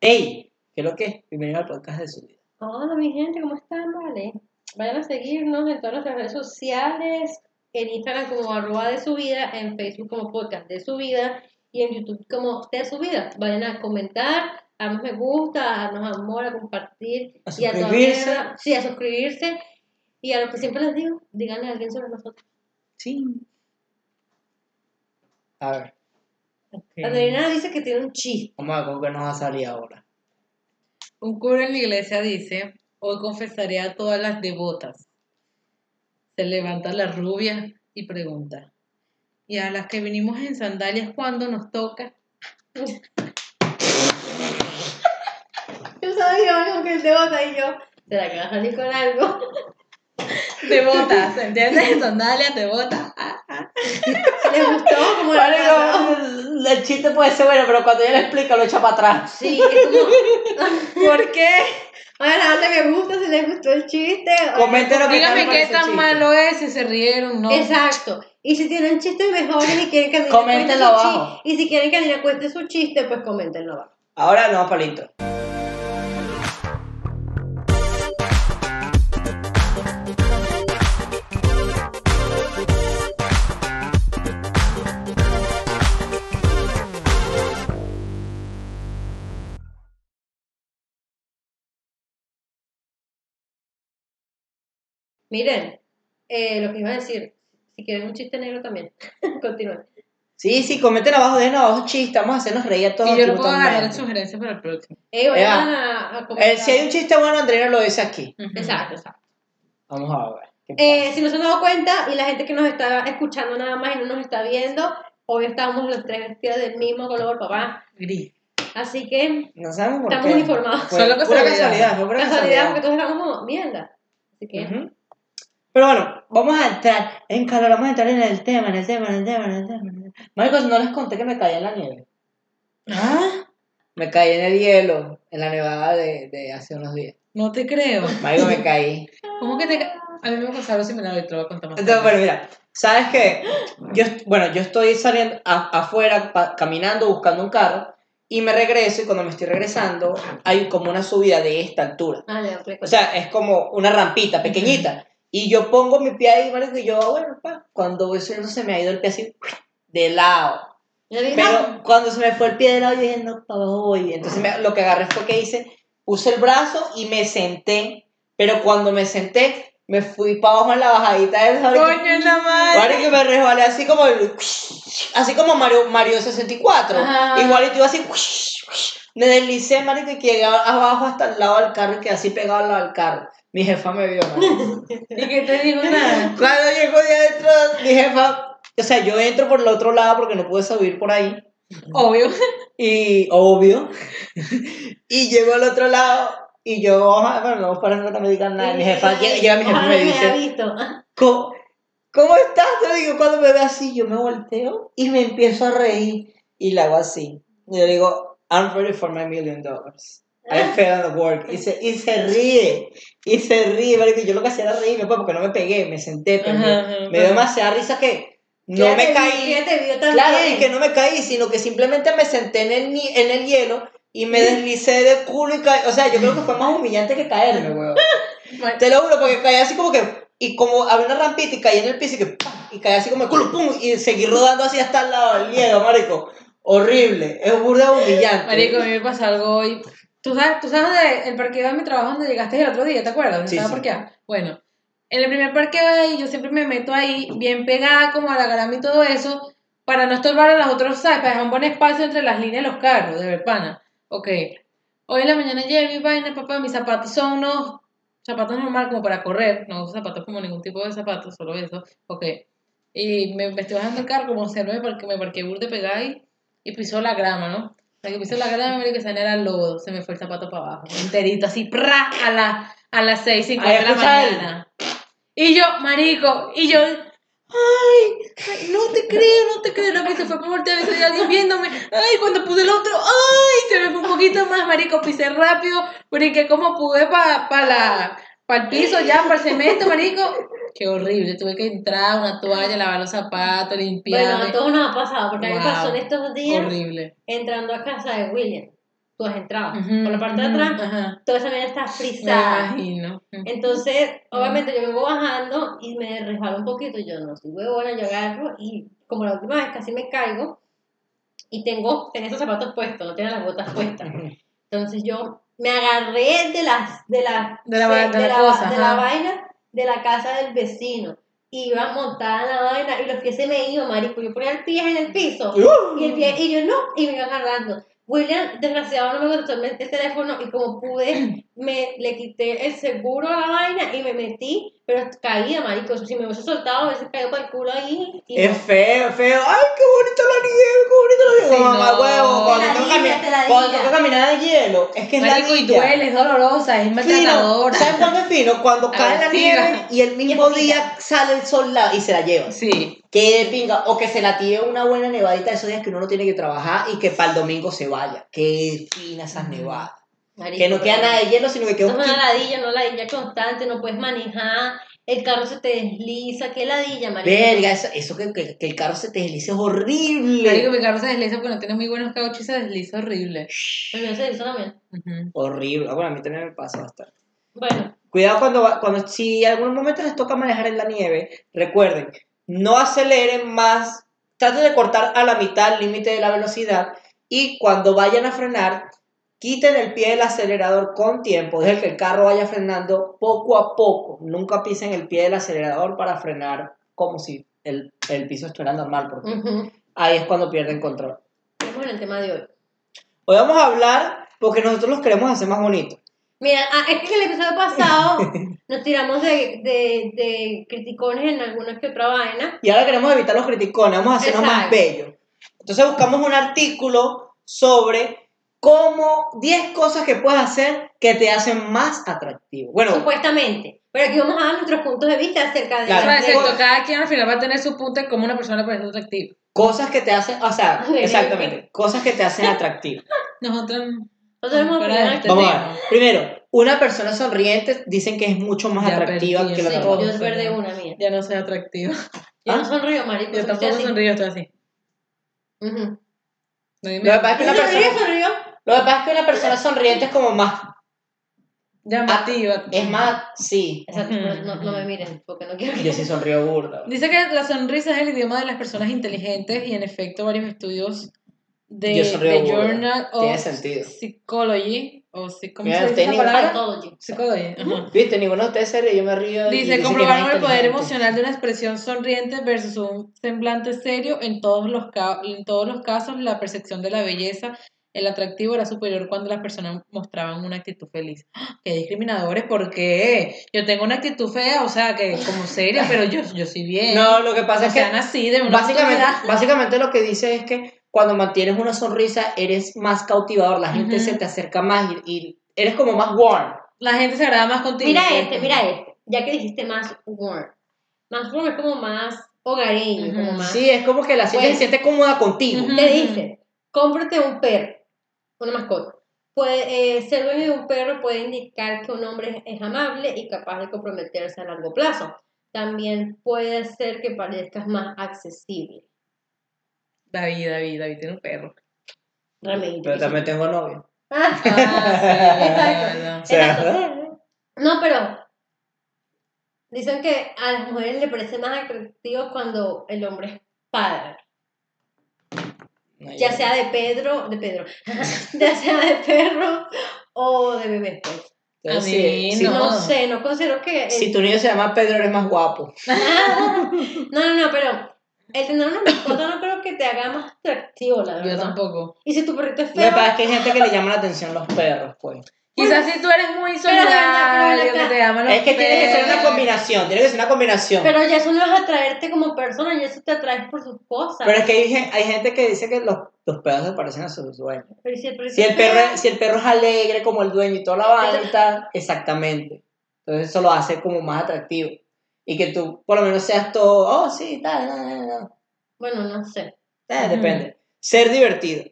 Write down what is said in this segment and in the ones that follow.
¡Ey! ¿Qué es lo que es? Bienvenido al podcast de su vida. Hola, mi gente, ¿cómo están? Vale. Vayan a seguirnos en todas nuestras redes sociales, en Instagram como arroba de su vida, en Facebook como podcast de su vida y en YouTube como de su vida. Vayan a comentar, a darnos me gusta, a darnos amor, a compartir A y a suscribirse. todavía- sí, a suscribirse y a lo que siempre les digo, díganle a alguien sobre nosotros. Sí. A ver, Adriana dice que tiene un chiste. vamos a ver con qué nos va a salir ahora. Un cura en la iglesia dice, hoy confesaré a todas las devotas. Se levanta la rubia y pregunta, ¿y a las que vinimos en sandalias cuándo nos toca? Yo sabía algo que es de bota y yo, ¿será que va a salir con algo? Devotas, ¿entiendes? En sandalias, devotas. Ah. ¿Les gustó? como la Marico, el chiste puede ser bueno, pero cuando ella le explica lo echa para atrás. Sí, es como... ¿Por qué? Oigan, dale me gusta si les gustó el chiste. Qué tal Dígame les qué tan chiste. malo es, si se rieron, ¿no? Exacto. Y si tienen chistes mejores y quieren que Andrea Coméntenlo cuente su abajo. chiste, y si quieren que Andrea cuente su chiste, pues coméntenlo abajo. Ahora no, palito. Miren, eh, lo que iba a decir, si quieren un chiste negro también, continúen. Sí, sí, comenten abajo, dejen abajo chistes, vamos a hacernos reír a todos. Y yo le puedo agarrar sugerencias para el próximo. Eh, a, a. Eh, si hay un chiste bueno, Andrea lo dice aquí. Ujú. Exacto, exacto. Vamos a ver. ¿qué Eh, si no se han dado cuenta y la gente que nos está escuchando nada más y no nos está viendo, hoy estamos los tres vestidos del mismo color, papá. Gris. Así que No sabemos por estamos qué. uniformados. Fue Solo casualidad. casualidad, fue Casualidad, casualidad. porque todos éramos como mierda. Así que, Ujú. Pero bueno, vamos a entrar en calor, vamos a entrar en el tema, en el tema, en el tema, en el tema. en el tema. Marcos, no les conté que me caí en la nieve. ¿Ah? Me caí en el hielo, en la nevada de, de hace unos días. No te creo. Marico, me caí. ¿Cómo que te ca- A mí me pasó algo similar y te lo voy a contar más Entonces, bueno, mira, ¿sabes qué? Yo, bueno, yo estoy saliendo a- afuera, pa- caminando, buscando un carro, y me regreso, y cuando me estoy regresando, hay como una subida de esta altura. ah, O sea, es como una rampita pequeñita. Y yo pongo mi pie ahí, marico, y yo, ah, bueno, pa, cuando voy subiendo se me ha ido el pie así, de lado. Pero cuando se me fue el pie de lado, yo dije, no, para abajo voy. Entonces me- lo que agarré fue que hice, puse el brazo y me senté. Pero cuando me senté, me fui para abajo en la bajadita del jardín. Coño, la madre. Marico, y me resbalé así como el- así como Mario, Mario 64. Ajá. Igualito iba así. Me deslicé, marico, y llegué abajo hasta el lado del carro y quedé así pegado al lado del carro. Mi jefa me vio, marico. ¿Y qué te digo nada? Cuando llegó de adentro, mi jefa, o sea, yo entro por el otro lado porque no pude subir por ahí. Obvio. Y obvio. y llego al otro lado y yo, bueno, no para no me digan nada. Mi jefa llega, mi jefa y Ojalá me dice. ¿cómo, cómo estás? Te digo, cuando me ve así, yo me volteo y me empiezo a reír y la hago así. Y yo le digo, I'm ready for my million dollars. I failed at work. Y se, y se ríe. Y se ríe, marico. Yo lo que hacía era reírme, pues, porque no me pegué, me senté, pero Ajá, ajá, me dio demasiada risa que no me te caí. te vio. Claro, y que no me caí, sino que simplemente me senté en el, en el hielo y me deslicé de culo y caí. O sea, yo creo que fue más humillante que caerme, weón. Te lo juro, porque caí así como que. Y como había una rampita y caí en el piso y que. ¡pam! Y caí así como el culo, ¡pum! Y seguí rodando así hasta el lado del hielo, marico. Horrible. Es burda humillante. Marico, a mí me pasó algo hoy. ¿Tú sabes, tú sabes de el parqueo de mi trabajo donde llegaste el otro día, ¿te acuerdas? ¿Dónde Sí, estaba sí. parqueada? Bueno, en el primer parqueo de ahí, yo siempre me meto ahí, bien pegada como a la grama y todo eso, para no estorbar a los otros, ¿sabes? Para dejar un buen espacio entre las líneas de los carros, de Verpana. Ok. Hoy en la mañana llegué mi vaina, papá, mis zapatos son unos zapatos normales como para correr, no uso zapatos como ningún tipo de zapatos, solo eso. Ok. Y me, me estoy bajando el carro como se me porque me parqué burde pegada ahí y pisó la grama, ¿no? Sea, que pisó la grama, marico, que se era el lodo, se me fue el zapato para abajo, enterito, así, ¡pra! a, la, a las 6, 5 Ay, de la mañana. Y yo, marico, y yo, ay, ay, no te creo, no te creo, lo que se fue por voltear, hay alguien viéndome, ay, cuando puse el otro, ay, se me fue un poquito más, marico, pisé rápido, brinqué como pude para pa la, para el piso ya, para el cemento, marico, qué horrible, tuve que entrar, una toalla, lavar los zapatos, Bueno, limpiarme, a todos nos ha pasado, porque a mí me Wow. pasó en estos días horrible. entrando a casa de William. tú has entrado. Ujú, Por la parte de ujú, atrás, Ajá. toda esa vaina está Me frisada. imagino. Entonces, obviamente yo vengo bajando y me resbalo un poquito. y Yo no soy huevona, yo agarro y como la última vez casi me caigo y tengo, tenía esos zapatos puestos, no tenía las botas puestas. Entonces yo me agarré de las de la, De la va- de la la, cosa, de la vaina de la casa del vecino. Iba montada en la vaina y los pies se me iban, marico. Yo ponía el pie en el piso y el pie, y yo no, y me iba agarrando. William, desgraciado, no me contestó el el teléfono y como pude, me le quité el seguro a la vaina y me metí, pero caía, marico. Si me hubiese soltado, hubiese caído para el culo ahí. Y Es no. feo, feo. Ay, qué bonita la nieve, qué bonita la nieve. Sí, Mamá, no. huevo, cuando Te tengo que ladilla, cami- te ladilla. cuando caminar en hielo, es que es Marico, y duele, es dolorosa, es maltratadora. ¿sabes cuándo es fino? Cuando cae la nieve y el mismo poquita. día sale el sol la- y se la lleva. Sí. Que de pinga, o que se la tire una buena nevadita esos días que uno no tiene que trabajar y que para el domingo se vaya. Qué fina esas nevadas. Marico, Que no queda nada de hielo, sino que queda un es una ladilla, no ladilla constante, no puedes manejar, el carro se te desliza, qué ladilla, marico. Verga, eso, eso que, que, que el carro se te deslice es horrible. Marico, mi carro se desliza porque no tiene muy buenos cauchos y se desliza horrible. El mío se desliza también. Horrible. Ah, Bueno, a mí también me pasa bastante. Bueno, Cuidado cuando, cuando si en algún momento les toca manejar en la nieve, recuerden, no aceleren más, traten de cortar a la mitad el límite de la velocidad y cuando vayan a frenar, quiten el pie del acelerador con tiempo, dejen que el carro vaya frenando poco a poco, nunca pisen el pie del acelerador para frenar como si el, el piso estuviera normal, porque ujú. ahí es cuando pierden control. vamos en el tema de hoy. Hoy vamos a hablar porque nosotros los queremos hacer más bonitos. Mira, ah, es que el episodio pasado nos tiramos de, de, de criticones en alguna que otra vaina. Y ahora queremos evitar los criticones, vamos a hacernos más Exacto. bellos. Entonces buscamos un artículo sobre cómo 10 cosas que puedes hacer que te hacen más atractivo. Bueno, Supuestamente. Pero aquí vamos a dar nuestros puntos de vista acerca de... Claro. Exacto, cada quien al final va a tener su punto de cómo una persona puede ser atractiva. cosas que te hacen, o sea, exactamente, cosas que te hacen atractivo. Nosotros. Aquí. este Vamos a ver. Primero, una persona sonriente dicen que es mucho más Ya atractiva perdí que la Sí, otra. yo es verde una mía. Ya no soy atractiva. Yo ¿Ah? no sonrío, marico. Yo estoy tampoco así. sonrío, estoy así. Lo que pasa es que una persona, sonrío. lo que pasa es que una persona sonriente es como más, Llamativa. es más, sí. Exacto, pero no, no me miren, porque no quiero que... Yo sí sonrío burda. Dice que la sonrisa es el idioma de las personas inteligentes y en efecto varios estudios de, Yo sonrío de. Journal Tiene of sentido. Psychology o si- ¿cómo Mira, se dice esa palabra? Psychology. Psychology. ajá. Viste, ninguno de ustedes se ríe, yo me río. Dice, comprobaron el poder emocional de una expresión sonriente versus un semblante serio. En todos, los en todos los casos, la percepción de la belleza, el atractivo era superior cuando las personas mostraban una actitud feliz. ¡Ah! ¡Qué discriminadores! ¿Por qué? Yo tengo una actitud fea, o sea, que como seria, pero yo, yo soy bien. No, lo que pasa o es que sean así, de una básicamente, autoridad. básicamente lo que dice es que cuando mantienes una sonrisa eres más cautivador, la gente se te acerca más y, y eres como más warm. La gente se agrada más contigo. Mira este, mira este. Ya que dijiste más warm. Más warm es como más hogareño, como más... Sí, es como que la gente Pues- se siente cómoda contigo. Te dice, cómprate un perro, una mascota. Puede, eh, ser dueño de un perro puede indicar que un hombre es amable y capaz de comprometerse a largo plazo. También puede ser que parezcas más accesible. David, David, David tiene un perro. Realmente. Pero también tengo novio. Ah, Ah, sí, Exacto. No, pero dicen que a las mujeres le parece más atractivo cuando el hombre es padre. no, Ya sea de Pedro, de Pedro, ya sea de perro o de bebé. pues. Entonces, si- no. No sé, no considero que... el- si tu niño se llama Pedro, eres más guapo. no, no, no, pero el tener una mascota no creo que te haga más atractivo, la verdad. Yo tampoco. Y si tu perrito es Lo que feo, pasa es que hay gente que le llama la atención los perros, pues. Quizás si tú eres muy solidario, que te llaman los Es que tiene que ser una combinación, tiene que ser una combinación. pero ya eso no es atraerte como persona, ya eso te atraes por sus cosas. Pero es que hay, hay gente que dice que los, los perros se parecen a sus dueños. Pero si el Si el, perro, si el perro es alegre como el dueño y toda la vaina exactamente. Entonces eso lo hace como más atractivo. Y que tú por lo menos seas todo, oh sí, tal, no, no. Bueno, no sé. Eh, depende. Ser divertido.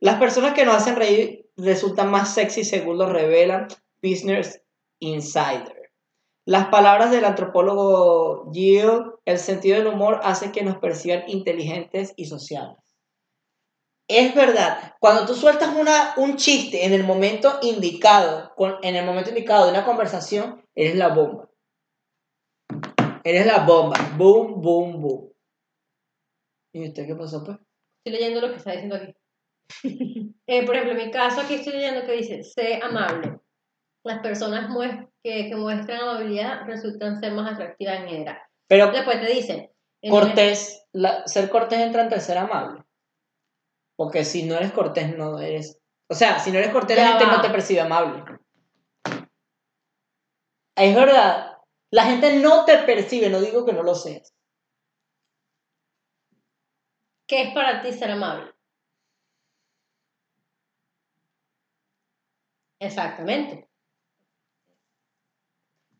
Las personas que nos hacen reír resultan más sexy según lo revelan Business Insider. Las palabras del antropólogo Gill, el sentido del humor hace que nos perciban inteligentes y sociables. es verdad. Cuando tú sueltas una, un chiste en el momento indicado, con, en el momento indicado de una conversación, eres la bomba. Eres la bomba. Boom, boom, boom. ¿Y usted qué pasó, pues? Estoy leyendo lo que está diciendo aquí. Eh, por ejemplo, en mi caso aquí estoy leyendo que dice, sé amable. Las personas que, que muestran amabilidad resultan ser más atractivas en general. Pero Después te dicen, en cortés, la- ser cortés entra entre ser amable. Porque si no eres cortés, no eres. O sea, si no eres cortés, la gente va. no te percibe amable. Es verdad. La gente no te percibe, no digo que no lo seas. ¿Qué es para ti ser amable? Exactamente.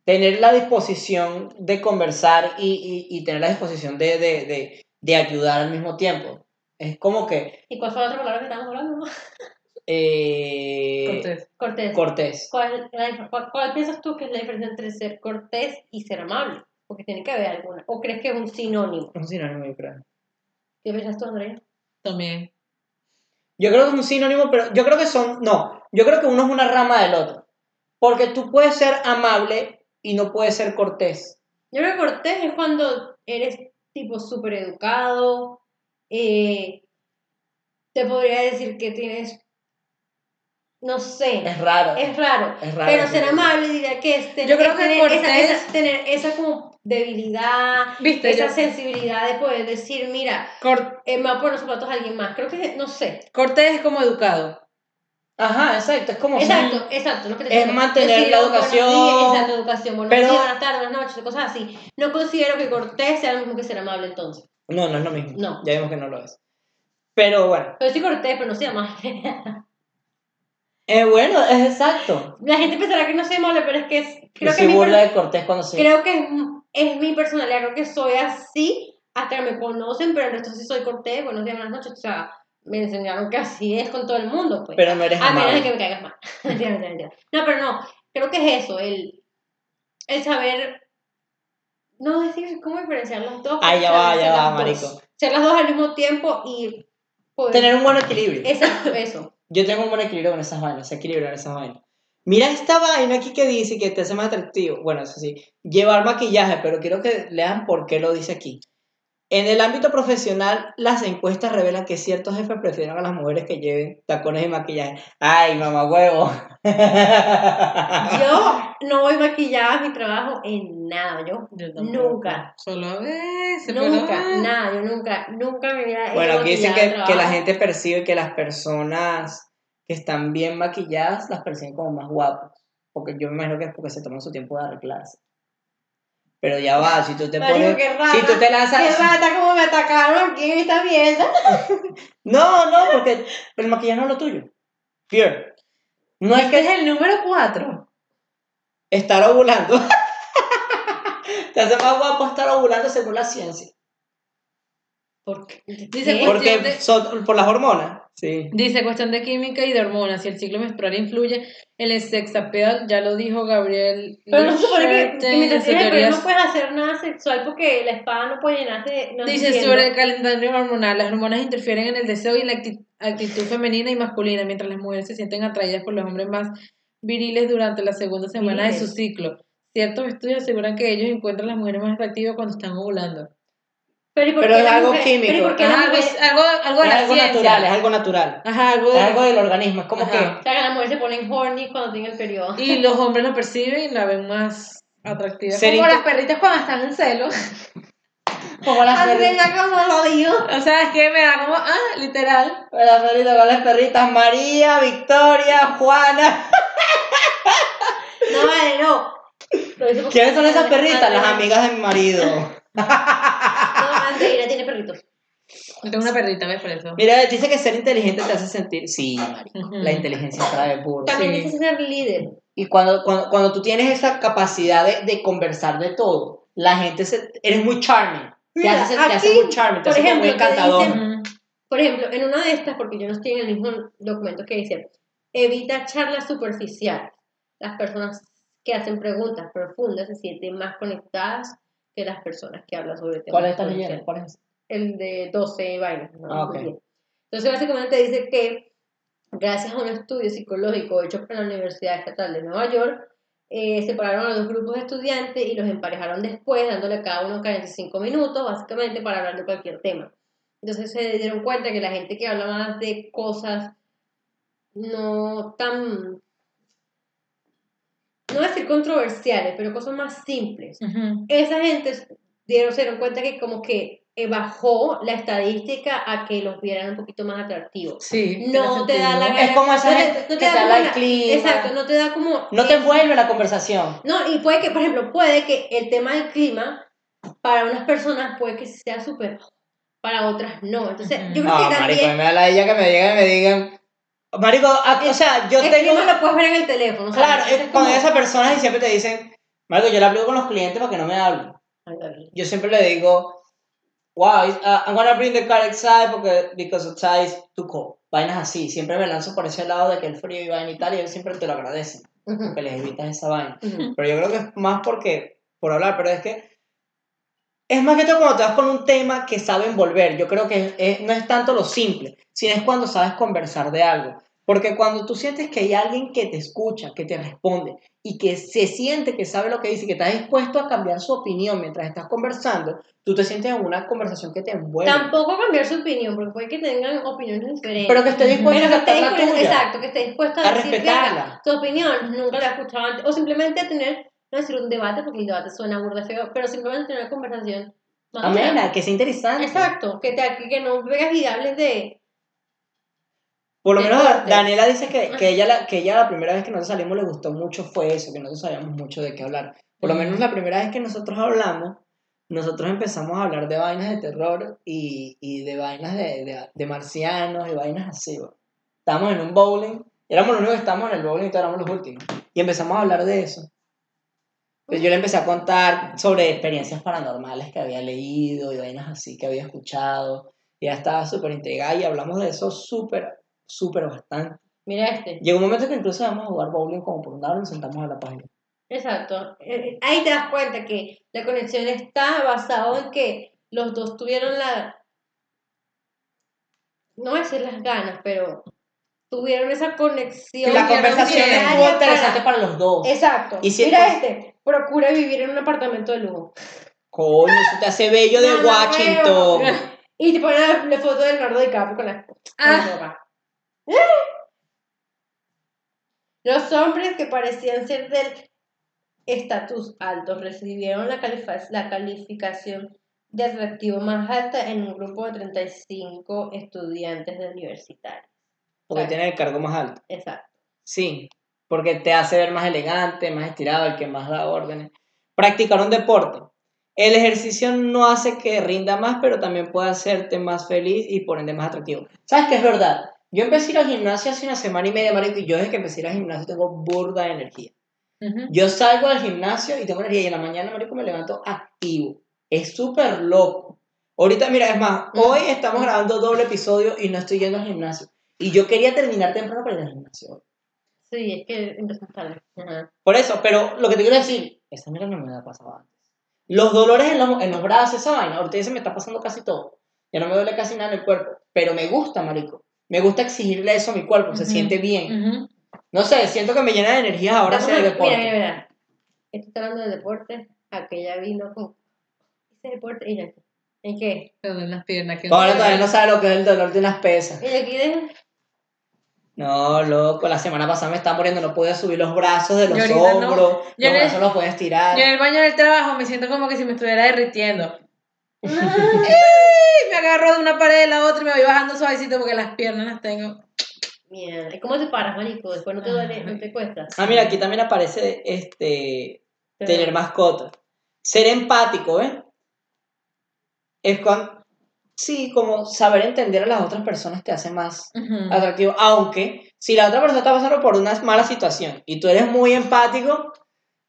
Tener la disposición de conversar y, y- y tener la disposición de, de, de, de ayudar al mismo tiempo. Es como que. ¿Y cuál fue la otra palabra que estábamos hablando? eh, Cortés. Cortés. cortés. ¿Cuál, la dif- cuál- cuál piensas tú que es la diferencia entre ser cortés y ser amable? Porque tiene que haber alguna. ¿O crees que es un sinónimo? Es un sinónimo, yo creo. ¿Qué piensas tú, Andrea? También. Yo creo que es un sinónimo, pero yo creo que son. No, yo creo que uno es una rama del otro. Porque tú puedes ser amable y no puedes ser cortés. Yo creo que cortés es cuando eres tipo súper educado. eh, te podría decir que tienes. No sé. Es raro. Es raro. Es raro, Pero ser amable diría que es tener, Yo creo es que tener, cortés- esa, esa- tener esa como debilidad, ¿Viste? esa Yo- sensibilidad de poder decir, mira, Cor- eh, me va a poner los zapatos a alguien más. Creo que, no sé. Cortés es como educado. Ajá, exacto. Es como. Exacto, exacto. Lo que te Es mantener Decir, la educación. días, exacto, educación. Buenos Pero- días, buenas tardes, buenas noches, cosas así. No considero que cortés sea lo mismo que ser amable entonces. No, no es lo mismo. No. Ya vimos que no lo es. Pero bueno. Pero sí cortés, pero no soy amable. Eh, bueno, es exacto. La gente pensará que no soy amable, pero es que es, creo que mi burla de cortés cuando se. creo que es, es mi personalidad, creo que soy así hasta que me conocen, pero resto sí soy cortés, buenos días, buenas noches, o sea, me enseñaron que así es con todo el mundo, pues. Pero no eres a menos de que me caigas mal. No, pero no, creo que es eso, el, el saber, no decir cómo diferenciar las dos. Ah, ya va, ya va, marico. Ser las dos al mismo tiempo y poder... Tener un buen equilibrio. Exacto, eso. Yo tengo un buen equilibrio con esas vainas, sé equilibrar esas vainas. Mira esta vaina aquí que dice que te hace más atractivo. Bueno, eso sí, llevar maquillaje, pero quiero que lean por qué lo dice aquí. En el ámbito profesional, las encuestas revelan que ciertos jefes prefieren a las mujeres que lleven tacones y maquillaje. ¡Ay, mamá huevo! Yo no voy maquillada a mi trabajo en nada, yo. Nunca. Solo a veces. Nunca, nada, yo nunca, nunca me hubiera Bueno, aquí dicen que, que la gente percibe que las personas que están bien maquilladas las perciben como más guapas. Porque yo me imagino que es porque se toman su tiempo de arreglarse. Pero ya va, si tú te Marico, pones. qué rata, Si tú te lanzas. Qué rata como me atacaron aquí en esta mierda. No, no, porque el maquillaje no es lo tuyo. Fear. No es que es el número 4. estar ovulando. Te hace más guapo estar ovulando según la ciencia. ¿Por qué? Dice, Porque son por las hormonas. Sí. Dice, cuestión de química y de hormonas. Si el ciclo menstrual influye en el sex appeal, ya lo dijo Gabriel. Pero no supone que, que en mientras su tienes el teoría periodo no puedes hacer nada sexual porque la espada no puede llenarse. No Dice entiendo. sobre el calendario hormonal, las hormonas interfieren en el deseo y la acti- actitud femenina y masculina, mientras las mujeres se sienten atraídas por los hombres más viriles durante la segunda semana de su ciclo. Ciertos estudios aseguran que ellos encuentran a las mujeres más atractivas cuando están ovulando. Pero, ¿y por Pero qué es algo químico. Pero ¿y por qué Ajá, las algo, algo, de Es la algo ciencia. natural, es algo natural. Ajá, algo Es de... algo del organismo. Es como Ajá. que. O sea, que las mujeres se ponen horny cuando tienen el periodo. Y los hombres lo perciben y la ven más atractiva. Como las perritas cuando están en celo. Como las perritas. Como lo digo. O sea, es que me da como, ah, literal. Las perritas, con las perritas. María, Victoria, Juana. No, vale, no. ¿Quiénes son esas perritas? Las amigas de mi marido. No, Andrea tiene perritos. Yo tengo una perrita, ¿ves? Por eso. Mira, dice que ser inteligente te hace sentir. Sí, marico. Ujú. La inteligencia trae puro. También Sí. dice ser líder. Y cuando, cuando, cuando tú tienes esa capacidad de, de conversar de todo, la gente se, eres muy charming. Te Mira, te haces aquí, muy charming, te por haces como muy ejemplo, te encantador. dicen-. Por ejemplo, en una de estas, porque yo no estoy en el mismo documento que dice, evita charlas superficiales. Las personas que hacen preguntas profundas se sienten más conectadas que las personas que hablan sobre temas ¿Cuál estás superficiales. leyendo? ¿Cuál es? El de 12 vainas. ¿no? Ah. Entonces, básicamente dice que gracias a un estudio psicológico hecho por la Universidad Estatal de Nueva York, eh, separaron a dos grupos de estudiantes y los emparejaron después, dándole a cada uno 45 minutos, básicamente, para hablar de cualquier tema. Entonces se dieron cuenta que la gente que habla más de cosas no tan, no voy a decir controversiales, pero cosas más simples, Ujú. esa gente dieron, se dieron cuenta que como que eh, bajó la estadística a que los vieran un poquito más atractivos. Sí. No te da la sentido. Es como esa no te- gente no te que da te del una- clima. Exacto, no te da como... No te envuelve la conversación. No, y puede que, por ejemplo, puede que el tema del clima, para unas personas puede que sea súper, para otras no. Entonces, yo creo No, que marico, también... me da la ella que me digan y me digan. Marico, a- o sea, yo el tengo. clima lo puedes ver en el teléfono. ¿sabes? Claro, es cuando como- esas personas y siempre te dicen, Marico, yo le hablo con los clientes para que no me hablen. Yo siempre le digo, wow, uh, I'm gonna bring the car outside porque because outside is too cold. Vainas así, siempre me lanzo por ese lado de que el frío y vaina y tal, y ellos siempre te lo agradecen, Ujú, porque les evitas esa vaina. ujú. Pero yo creo que es más porque, por hablar, pero es que es más que todo cuando te vas con un tema que sabe envolver. Yo creo que es- no es tanto lo simple, sino es cuando sabes conversar de algo. Porque cuando tú sientes que hay alguien que te escucha, que te responde y que se siente que sabe lo que dice y que está dispuesto a cambiar su opinión mientras estás conversando, tú te sientes en una conversación que te envuelve. Tampoco cambiar su opinión, porque puede que tengan opiniones diferentes. Pero que esté dispuesto Pero a esté dispuesto- tuya. Exacto, que esté dispuesto a, A decir, respetarla. "Mira, tu opinión nunca la he escuchado antes. O simplemente tener, no decir un debate, porque el debate suena burda feo, pero simplemente tener una conversación. Amena, que sea interesante. Exacto, que, te, que no veas y hables de... Por lo menos Deportes. Daniela dice que, que, ella la, que ella la primera vez que nosotros salimos le gustó mucho fue eso, que nosotros sabíamos mucho de qué hablar. Por lo menos la primera vez que nosotros hablamos, nosotros empezamos a hablar de vainas de terror y, y de vainas de, de, de marcianos y vainas así. Estábamos en un bowling, éramos los únicos que estábamos en el bowling y todos éramos los últimos. Y empezamos a hablar de eso. Pues yo le empecé a contar sobre experiencias paranormales que había leído y vainas así que había escuchado. Y ella estaba súper intrigada y hablamos de eso súper, súper bastante. Mira este. Llegó un momento que incluso íbamos a jugar bowling como por un lado y nos sentamos a la página. Exacto. Eh, Ahí te das cuenta que la conexión está basada en que los dos tuvieron la... No voy a decir las ganas, pero tuvieron esa conexión. la conversación estuvo interesante para- para los dos. Exacto. Y si- Mira este. Procura vivir en un apartamento de lujo. Coño, eso te hace bello de Mamá, Washington. huevo. Y te ponen la, foto de Leonardo DiCaprio con la, con la Ah. Ropa. Los hombres que parecían ser del estatus alto recibieron la, la calificación de atractivo más alta en un grupo de 35 estudiantes de universitarios. Porque tiene el cargo más alto. Exacto. Sí, porque te hace ver más elegante, más estirado, el que más da órdenes. Practicar un deporte. El ejercicio no hace que rinda más, pero también puede hacerte más feliz y por ende más atractivo. ¿Sabes qué es verdad? Yo empecé a ir al gimnasio hace una semana y media, marico, y yo desde que empecé a ir al gimnasio tengo burda de energía. Yo salgo del gimnasio y tengo energía y en la mañana, marico, me levanto activo. Es súper loco. Ahorita, mira, es más, hoy estamos grabando doble episodio y no estoy yendo al gimnasio. Y yo quería terminar temprano para ir al gimnasio. Sí, es que empezamos tarde. Ajá. Por eso, pero lo que te quiero decir, esa mira no me había pasado antes. Los dolores en los, en los brazos, esa vaina, ahorita se me está pasando casi todo. Ya no me duele casi nada en el cuerpo, pero me gusta, marico. Me gusta exigirle eso a mi cuerpo, se siente bien. No sé, siento que me llena de energía ahora hacer a- deporte. Mira, mira, mira. Estoy hablando de deporte. Aquella vino con ese deporte. Y yo, ¿en qué? Te duelen las piernas. que Ahora todavía no sabe lo que es el dolor de unas pesas. Y aquí de... No, loco, la semana pasada me estaba muriendo, no podía subir los brazos de los no. hombros, los brazos los podía estirar. Yo en el baño del trabajo me siento como que si me estuviera derritiendo. Me agarro de una pared de la otra y me voy bajando suavecito porque las piernas las tengo. Mierda, ¿y ¿cómo te paras, marico? Después no te duele, no te cuesta. Ah, mira, aquí también aparece este Pero- tener mascotas. Ser empático, ¿ves? Es con sí, como saber entender a las otras personas te hace más Ujú. atractivo, aunque si la otra persona está pasando por una mala situación y tú eres muy empático,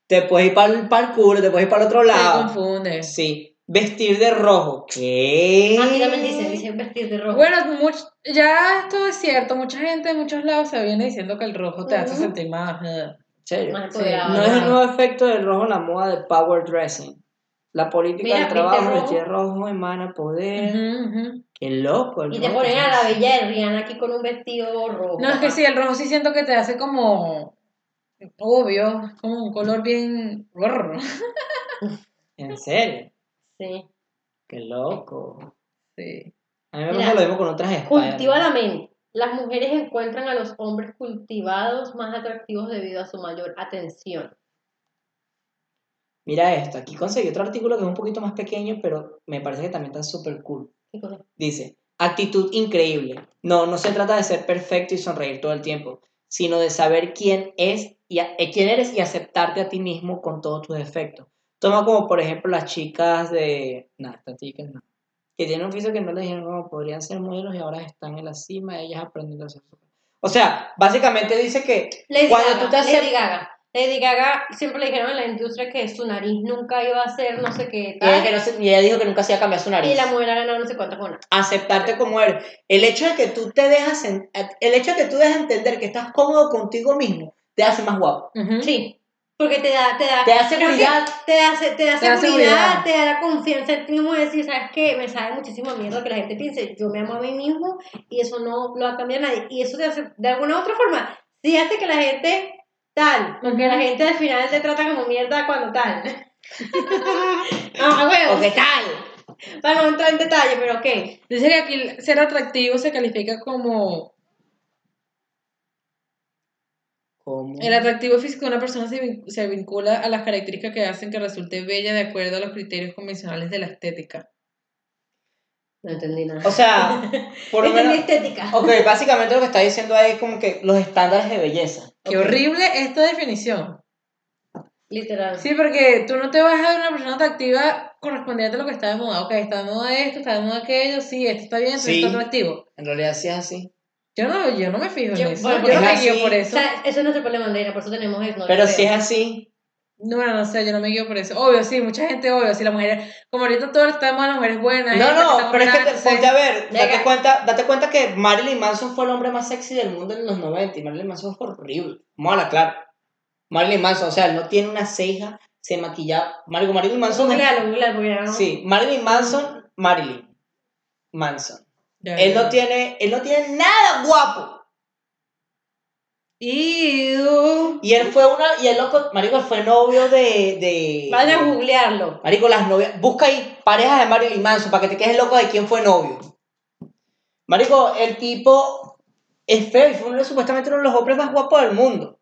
te puedes ir para el, para el culo, te puedes ir para el otro lado. confunde. Sí, vestir de rojo. ¿Qué? Aquí también dicen, dicen vestir de rojo. Bueno, much- ya esto es cierto. Mucha gente de muchos lados se viene diciendo que el rojo te hace sentir más. ¿En serio? Más Sí, empoderado. No es el nuevo efecto del rojo en la moda de power dressing. La política Mira, del trabajo, rojo. vestir rojo emana poder. Qué loco. el Y te ponen a la bella de Rihanna aquí con un vestido rojo. No, es que sí, el rojo sí siento que te hace como. Obvio, como un color bien. En serio. Sí. Qué loco. Sí. A mí me pasa lo mismo con otras espadas. Cultiva la mente. Las mujeres encuentran a los hombres cultivados más atractivos debido a su mayor atención. Mira esto, aquí conseguí otro artículo que es un poquito más pequeño, pero me parece que también está súper cool. Dice, actitud increíble. No, no se trata de ser perfecto y sonreír todo el tiempo, sino de saber quién es y a- eh, quién eres y aceptarte a ti mismo con todos tus defectos. Toma como por ejemplo las chicas de, no, estas chicas no, que tienen un oficio que no les dijeron cómo podrían ser modelos y ahora están en la cima, ellas aprendiendo a hacer O sea, básicamente dice que Lady cuando Gaga, tú te Lady aceptas Gaga. Lady Gaga siempre le dijeron en la industria que su nariz nunca iba a ser no sé qué y ella, tal. que no se- y ella dijo que nunca se iba a cambiar su nariz. Y la mujer ganado no sé cuántas con aceptarte como eres. El hecho de que tú te dejas, en- el hecho de que tú dejas entender que estás cómodo contigo mismo, te hace más guapo. Sí. Porque te da, te da, Te seguridad. Te da, te da Te da seguridad, seguridad. te da la confianza en ti mismo de decir, ¿sabes qué? Me sabe muchísimo miedo que la gente piense, yo me amo a mí mismo y eso no lo va a cambiar nadie. Y eso te hace, de alguna u otra forma, sí hace que la gente tal, porque la gente al final te trata como mierda cuando tal. ah, huevo. ¿O qué tal? Para no entrar en detalle, pero ok. Dice que aquí ser atractivo se califica como. ¿Cómo? El atractivo físico de una persona se, vin- se vincula a las características que hacen que resulte bella de acuerdo a los criterios convencionales de la estética. No entendí nada. O sea, por lo Entendí menos... estética. Ok, básicamente lo que está diciendo ahí es como que los estándares de belleza. Qué horrible esta definición. Literal. Sí, porque tú no te vas a ver una persona atractiva correspondiente a lo que está de moda. Ok, está de moda esto, está de moda aquello, sí, esto está bien, esto Sí. está atractivo. En realidad sí es así. Yo no, yo no me fijo Yo- en eso. bueno, yo no me guío por O eso. sea, eso es nuestro problema, Andreina, por eso tenemos eso. no Pero si es así, No, no sé, yo no me guío por eso. Obvio, sí, mucha gente, obvio, sí, la mujer, como ahorita todo está de moda, las mujeres buenas. No, no, pero es que entonces- ponte a ver, date Venga. cuenta, date cuenta que Marilyn Manson fue el hombre más sexy del mundo en los 90 y Marilyn Manson fue horrible. Vamos a hablar claro. Marilyn Manson, o sea, él no tiene una ceja, se maquilla. Marico, Marilyn Manson. es- Sí, Marilyn Manson, Marilyn Manson. Él no tiene, él no tiene nada guapo. Iu. Y él fue una, y el loco, Marico, él fue novio de, de. Vayan a googlearlo. Marico, las novias. Busca ahí parejas de Marilyn Manson para que te quedes loco de quién fue novio. Marico, el tipo es feo y fue uno supuestamente uno de los hombres más guapos del mundo.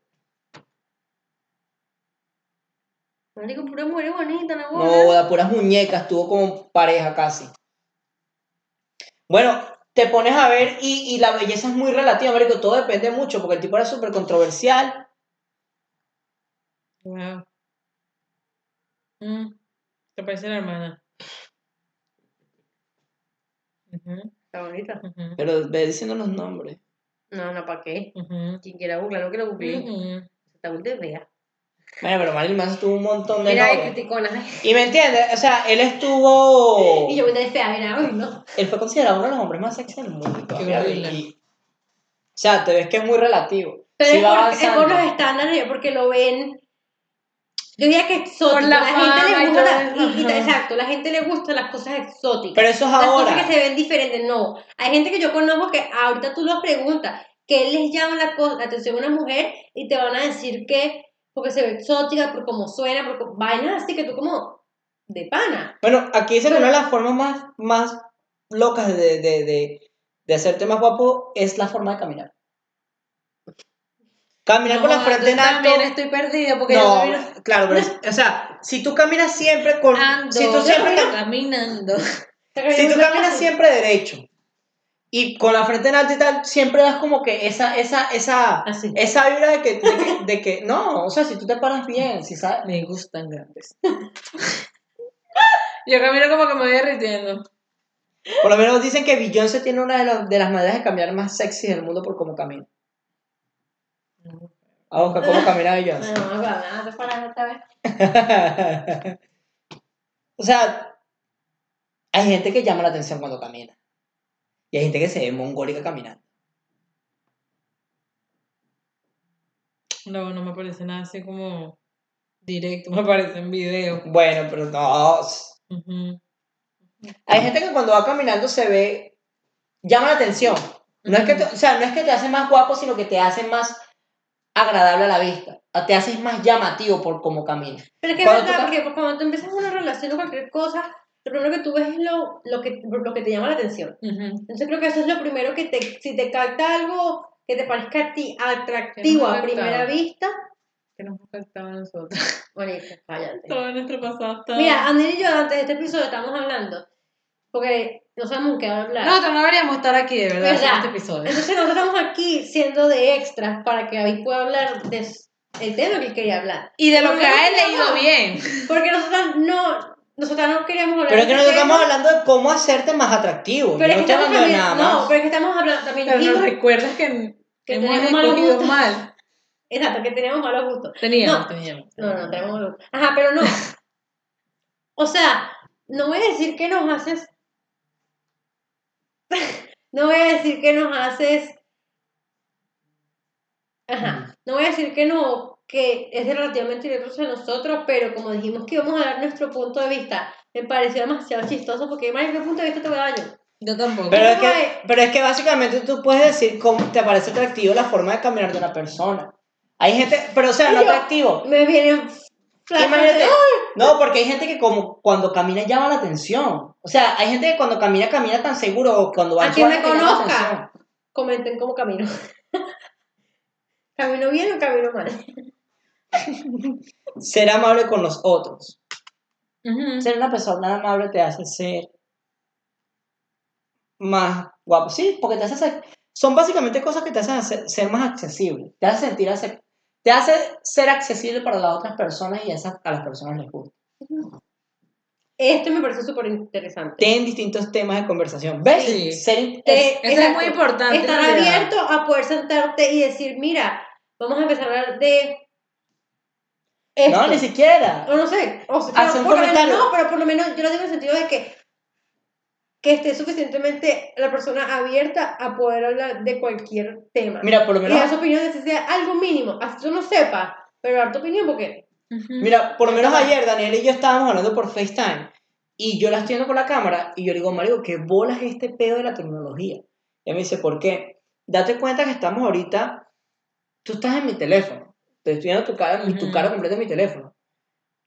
Marico, pura mujer bonita, ¿no? No, puras muñecas, tuvo como pareja casi. Bueno, te pones a ver y, y la belleza es muy relativa, Marico. Todo depende mucho porque el tipo era súper controversial. Wow. Mm, Te parece la hermana. Está bonita. ujú, Pero ve diciendo los nombres. No, no, ¿para qué? ujú, Quien quiera googlearlo, que lo googlee. ujú. Está de fea. Bueno, pero Marilyn Manson tuvo un montón de novias. criticona. Y me entiendes, o sea, él estuvo. Y yo voy de fea, mira, uy, no. Él fue considerado uno de los hombres más sexy del mundo. horrible. y- o sea, te ves que es muy relativo. Pero Sí es, por, es por los estándares, porque lo ven. Yo diría que exótico. Por la la gente le gusta. la- y- exacto, la gente le gusta las cosas exóticas. Pero eso es las ahora. cosas que se ven diferentes, no. Hay gente que yo conozco que ahorita tú los preguntas, ¿qué les llama la, la atención a una mujer? Y te van a decir que porque se ve exótica, por cómo suena, por cómo- vainas así que tú como de pana. Bueno, aquí dice que una de las formas más, más locas de, de, de, de hacerte más guapo es la forma de caminar. Caminar con la No, frente en yo alto. También estoy perdida porque No, yo claro, pero es- o sea, si tú caminas siempre con. ando si tú siempre cam- caminando. Si tú caminas siempre derecho y con la frente en alto y tal, siempre das como que esa, esa, esa, Así. esa vibra de que, de que, de que- no, o sea, si tú te paras bien, si sabes. Me gustan grandes. Yo camino como que me voy derritiendo. Por lo menos dicen que Beyoncé tiene una de, los- de las maneras de caminar más sexy del mundo por cómo camina. A buscar cómo camina Beyoncé. No, no, no, te paras esta vez. o sea, hay gente que llama la atención cuando camina. Y hay gente que se ve mongólica caminando. No, no me parece nada así como Directo, me aparece en video. Bueno, pero no. Hay gente que cuando va caminando se ve, llama la atención. No es que te- o sea, no es que te hace más guapo, sino que te hace más agradable a la vista. Te haces más llamativo por cómo caminas. Pero es que es tú verdad, porque cuando tú empiezas una relación o cualquier cosa, lo primero que tú ves es lo, lo, que, lo que te llama la atención. Ujú. Entonces creo que eso es lo primero que te, si te capta algo que te parezca a ti atractivo ha a primera captado. vista, Que nos ha afectado a nosotros. Marica, cállate. Todo nuestro pasado está. Mira, Andrés y yo antes de este episodio estamos hablando, porque no sabemos qué hablar. Nosotros no deberíamos estar aquí, de verdad, en este episodio. Entonces nosotros estamos aquí siendo de extras para que David pueda hablar de el tema que él quería hablar. Y de lo Porque que ha nosotros leído no. bien. Porque nosotros no, nosotros no queríamos hablar Pero es que nosotros este estamos hablando de cómo hacerte más atractivo. pero Yo es que no estamos hablando de nada no, más. pero es que estamos hablando también Pero nos recuerdas que, Que hemos tenemos malos escogido gustos. mal. exacto, que teníamos malos gustos. Teníamos, No. teníamos. No, no, tenemos malos gustos. Ajá, pero no. O sea, no voy a decir que nos haces. no voy a decir que nos haces. Ajá. No voy a decir que no, que es relativamente directo hacia nosotros, pero como dijimos que íbamos a dar nuestro punto de vista, me pareció demasiado chistoso porque, Mari, ¿qué punto de vista te voy a dar yo? Yo tampoco. Pero es, ¿Cómo que, pero es que básicamente tú puedes decir cómo te parece atractivo la forma de caminar de una persona. Hay gente, pero o sea, no atractivo. Me vienen flashes Imagínate, de- no, porque hay gente que como cuando camina llama la atención. O sea, hay gente que cuando camina camina tan seguro o cuando va A en quien me conozca. Comenten cómo camino. ¿Camino bien o camino mal? Ser amable con los otros. Ujú. Ser una persona amable te hace ser más guapo. Sí, porque te hace ser. Son básicamente cosas que te hacen hacer- ser más accesible. Te hace sentir hace- te hace ser accesible para las otras personas y esas a las personas les gusta. Esto me parece súper interesante. Tienen distintos temas de conversación. ¿Ves? Sí. Ser, es- Eso es muy importante. Estar abierto a poder sentarte y decir, mira, vamos a empezar a hablar de esto. no, ni siquiera. O no sé, o sea, Hace un por lo menos- comentario. no, pero por lo menos yo lo digo en el sentido de que que esté suficientemente la persona abierta a poder hablar de cualquier tema. Mira, por lo y menos dar su opinión, si sea algo mínimo, así tú no sepas, pero dar tu opinión porque Ujú. Mira, por lo menos ayer Daniel y yo estábamos hablando por FaceTime y yo la estoy viendo por la cámara y yo le digo, Mario, ¿qué bolas es este pedo de la tecnología? Y él me dice, ¿por qué? Date cuenta que estamos ahorita, tú estás en mi teléfono, te estoy viendo tu cara, tu completa en mi teléfono.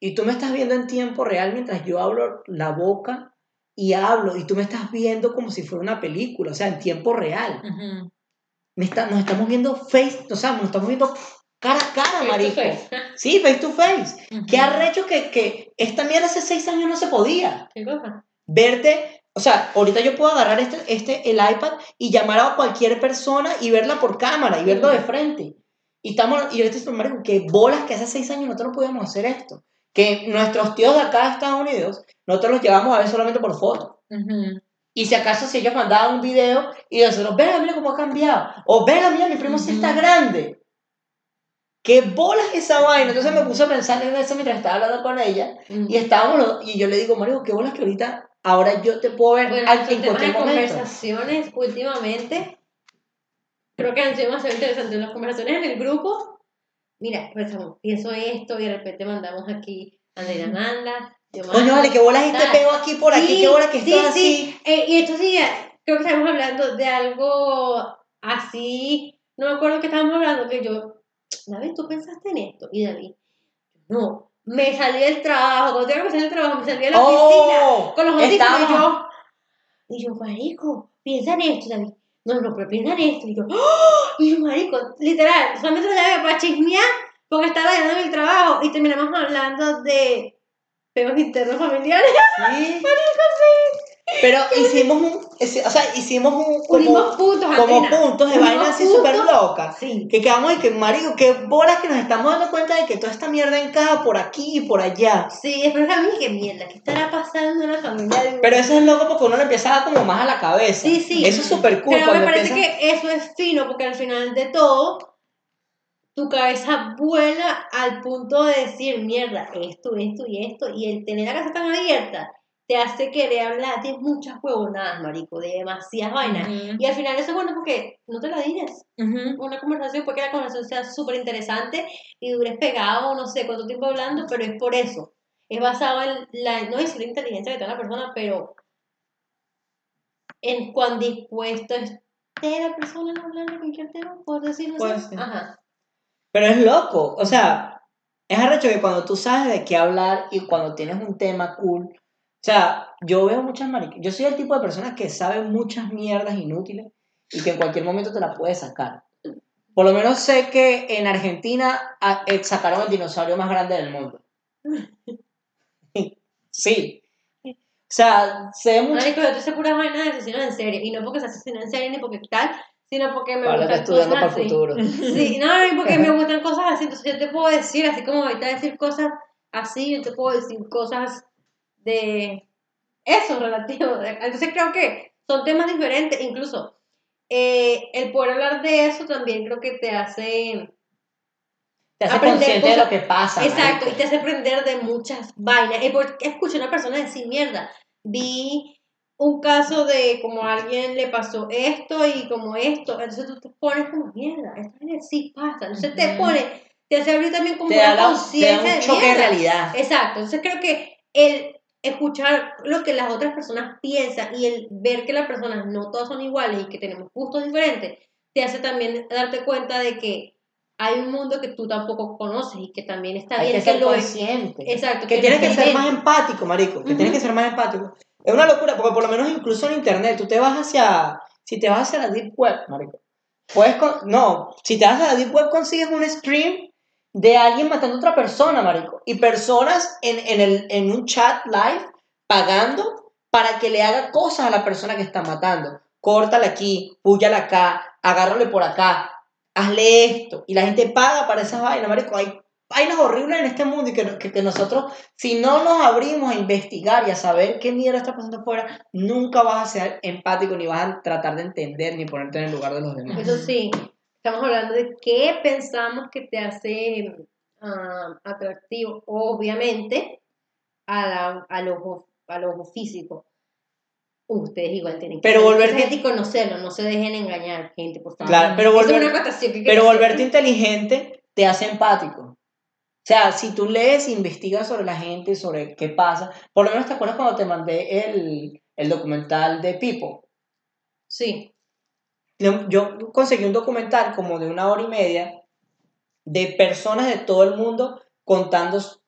Y tú me estás viendo en tiempo real mientras yo hablo la boca y hablo y tú me estás viendo como si fuera una película, o sea, en tiempo real. Me está- nos estamos viendo face, o sea, nos estamos viendo cara a cara, Face to marico. face. Sí, face to face. Ujú. Qué arrecho que, que esta mierda hace seis años no se podía. ¿Qué cosa? Verte, o sea, ahorita yo puedo agarrar este, este, el iPad y llamar a cualquier persona y verla por cámara y verlo de frente. Y estamos, y ahorita estoy, marico, qué bolas que hace seis años nosotros no podíamos hacer esto. Que nuestros tíos de acá de Estados Unidos, nosotros los llevamos a ver solamente por foto. Ujú. Y si acaso si ellos mandaban un video y nosotros, venga, mira cómo ha cambiado. O venga, mira, mi primo sí está grande. ¿Qué bolas esa vaina? Entonces me puse a pensar en eso mientras estaba hablando con ella. Y estábamos y yo le digo, Mario, qué bolas que ahorita, ahora yo te puedo ver Bueno, en cualquier momento. conversaciones últimamente creo que han sido demasiado interesantes. Las conversaciones en el grupo, mira, pensamos, pienso esto y de repente mandamos aquí, Andrea manda. Coño, vale, qué bolas este pego aquí por aquí, Sí, qué bolas que sí, esto sí. así. Eh, y estos días, creo que estábamos hablando de algo así, no me acuerdo que estábamos hablando, que yo, David, ¿tú pensaste en esto? Y David, no, me salí del trabajo, cuando tengo que salir del trabajo, me salí de la oficina, Oh, con los audífonos y yo, y yo, marico, piensa en esto, David. No, no, pero piensa en esto. Y yo, ¡oh! Y yo, marico, literal, solamente lo llamé para chismear porque estaba llenando el trabajo y terminamos hablando de peos internos familiares. Sí. Pero hicimos un, o sea, hicimos un, como, puntos, como puntos de Unimos vaina así súper locas. Sí. Que quedamos y que, marico, qué bolas que nos estamos dando cuenta de que toda esta mierda encaja por aquí y por allá. Sí, después a mí, qué mierda, ¿qué estará pasando en la familia de Pero eso es loco porque uno le empieza a dar como más a la cabeza. Sí, sí. Eso es súper cool. Pero me parece empiezas- que eso es fino porque al final de todo, tu cabeza vuela al punto de decir, mierda, esto, esto y esto, y el tener la casa tan abierta te hace querer hablar de muchas huevonadas, marico, de demasiadas vainas. Y al final eso es bueno porque no te la dices. Una conversación, puede que la conversación sea súper interesante y dures pegado, no sé cuánto tiempo hablando, pero es por eso. Es basado en la, no decir la inteligencia que tiene la persona, pero en cuán dispuesto esté la persona a hablar de cualquier tema, por decirlo así. ser. Ajá. Pero es loco, o sea, es arrecho que cuando tú sabes de qué hablar y cuando tienes un tema cool, o sea, yo veo muchas maricas, yo soy el tipo de persona que sabe muchas mierdas inútiles y que en cualquier momento te la puedes sacar. Por lo menos sé que en Argentina ah, eh, sacaron el dinosaurio más grande del mundo. Sí. O sea, sé mucho. Marico, yo te sé puras vainas de asesinos en serie, y no porque se asesinan en serie ni porque tal, sino porque me Ahora gustan estudiando cosas para el futuro. Sí, no, y porque me gustan cosas así, entonces yo te puedo decir, así como ahorita decir cosas así, yo te puedo decir cosas de eso relativo. Entonces creo que son temas diferentes, incluso eh, el poder hablar de eso también creo que te hace... Te hace Aprender consciente de lo que pasa. Exacto, y te hace aprender de muchas vainas. Y porque escuché a una persona decir, mierda, vi un caso de como a alguien le pasó esto y como esto, entonces tú te pones como, mierda, esto sí pasa. Entonces te pone, te hace abrir también como Te una la- te da conciencia un de choque de realidad. Exacto, entonces creo que el escuchar lo que las otras personas piensan y el ver que las personas no todas son iguales y que tenemos gustos diferentes, te hace también darte cuenta de que hay un mundo que tú tampoco conoces y que también está Hay bien que ser lo consciente. Exacto, que lo tienes que ser más empático, marico, que Ujú. tienes que ser más empático. Es una locura, porque por lo menos incluso en internet, tú te vas hacia, si te vas hacia la deep web, marico, puedes, con- no, si te vas a la deep web consigues un stream de alguien matando a otra persona, marico, y personas en, en, el, en un chat live pagando para que le haga cosas a la persona que está matando. Córtala aquí, púyala acá, agárrale por acá, hazle esto. Y la gente paga para esas vainas, marico. Hay vainas horribles en este mundo y que, que, que nosotros, si no nos abrimos a investigar y a saber qué mierda está pasando afuera, nunca vas a ser empático ni vas a tratar de entender ni ponerte en el lugar de los demás. Eso sí, estamos hablando de qué pensamos que te hace ah, atractivo, obviamente, a la- al, ojo, al ojo físico. Ustedes igual tienen que Pero volverte- y conocerlo, no se dejen engañar, gente, por favor. Claro, pero, es una que pero volverte inteligente te hace empático. O sea, si tú lees e investigas sobre la gente, sobre qué pasa, por lo menos te acuerdas cuando te mandé el, el documental de People. Sí, Yo conseguí un documental como de una hora y media de personas de todo el mundo contando su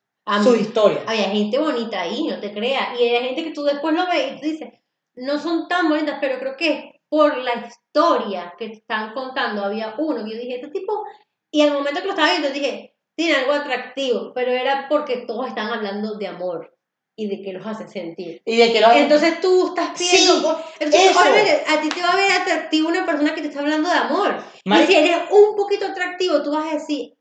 mí- historias. había gente bonita ahí, no te creas. Y hay gente que tú después lo ves y tú dices, no son tan bonitas, pero creo que es por la historia que te están contando. Había uno que yo dije, este tipo, y al momento que lo estaba viendo dije, tiene algo atractivo, pero era porque todos están hablando de amor y de qué los hace sentir. Y de que los Entonces tú estás viendo, Sí, entonces obviamente a ti te va a ver atractivo una persona que te está hablando de amor. Marica- y si eres un poquito atractivo, tú vas a decir,